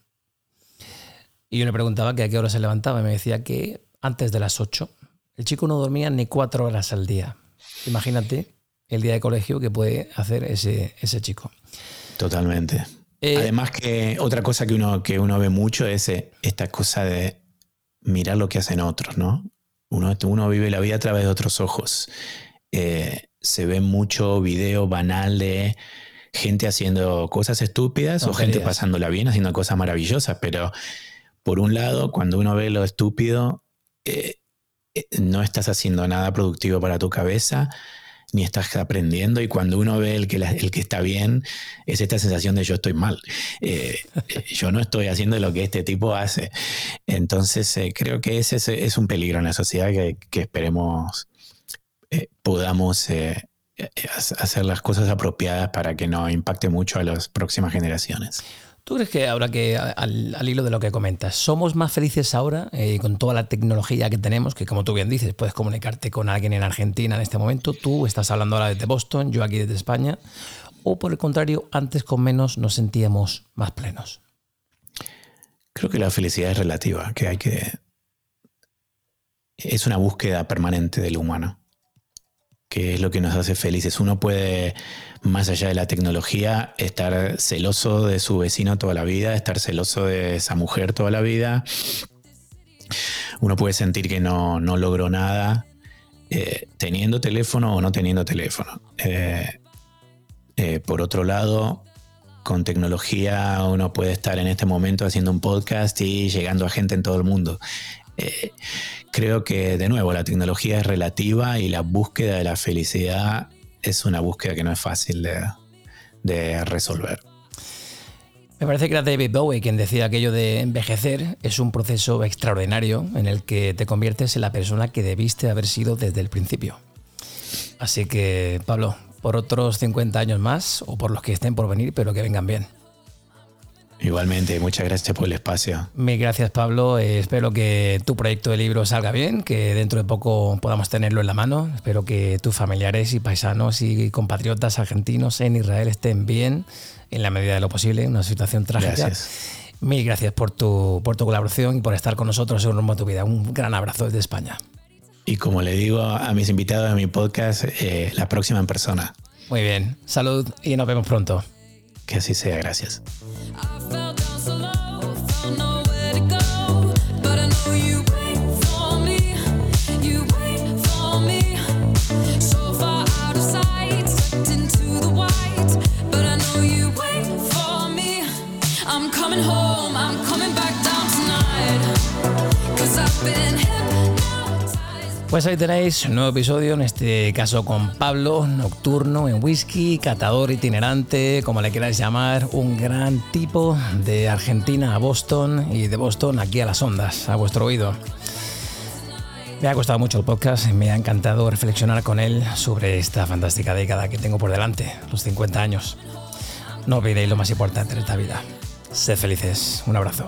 Y yo le preguntaba a qué hora se levantaba y me decía que antes de las 8. El chico no dormía ni cuatro horas al día. Imagínate el día de colegio que puede hacer ese, ese chico. Totalmente. Eh, Además que otra cosa que uno, que uno ve mucho es eh, esta cosa de mirar lo que hacen otros, ¿no? Uno, uno vive la vida a través de otros ojos. Eh, se ve mucho video banal de gente haciendo cosas estúpidas o gente pasándola bien haciendo cosas maravillosas, pero por un lado, cuando uno ve lo estúpido, eh, no estás haciendo nada productivo para tu cabeza, ni estás aprendiendo, y cuando uno ve el que, el que está bien, es esta sensación de yo estoy mal, eh, yo no estoy haciendo lo que este tipo hace. Entonces, creo que ese es, un peligro en la sociedad que, esperemos eh, podamos eh, eh, hacer las cosas apropiadas para que no impacte mucho a las próximas generaciones. ¿Tú crees que ahora que al, hilo de lo que comentas, somos más felices ahora con toda la tecnología que tenemos, que como tú bien dices, puedes comunicarte con alguien en Argentina en este momento, tú estás hablando ahora desde Boston, yo aquí desde España, o por el contrario, antes con menos nos sentíamos más plenos? Creo que la felicidad es relativa, que hay que... Es una búsqueda permanente del humano que es lo que nos hace felices. Uno puede, más allá de la tecnología, estar celoso de su vecino toda la vida, estar celoso de esa mujer toda la vida. Uno puede sentir que no, logró nada eh, teniendo teléfono o no teniendo teléfono. Eh, eh, por otro lado, con tecnología uno puede estar en este momento haciendo un podcast y llegando a gente en todo el mundo. Creo que, de nuevo, la tecnología es relativa y la búsqueda de la felicidad es una búsqueda que no es fácil de, resolver. Me parece que era David Bowie quien decía aquello de envejecer es un proceso extraordinario en el que te conviertes en la persona que debiste haber sido desde el principio. Así que, Pablo, por otros 50 años más o por los que estén por venir, pero que vengan bien. Igualmente, muchas gracias por el espacio. Mil gracias, Pablo. Eh, espero que tu proyecto de libro salga bien, que dentro de poco podamos tenerlo en la mano. Espero que tus familiares y paisanos y compatriotas argentinos en Israel estén bien en la medida de lo posible. Una situación trágica. Gracias. Mil gracias por tu, por tu colaboración y por estar con nosotros en Rumbo a tu Vida. Un gran abrazo desde España. Y como le digo a mis invitados a mi podcast, eh, la próxima en persona. Muy bien. Salud y nos vemos pronto. Que así sea. Gracias. Pues ahí tenéis un nuevo episodio, en este caso con Pablo, nocturno en whisky, catador itinerante, como le queráis llamar, un gran tipo de Argentina a Boston y de Boston aquí a las ondas, a vuestro oído. Me ha costado mucho el podcast, me ha encantado reflexionar con él sobre esta fantástica década que tengo por delante, los 50 años. No olvidéis lo más importante de esta vida. Sed felices. Un abrazo.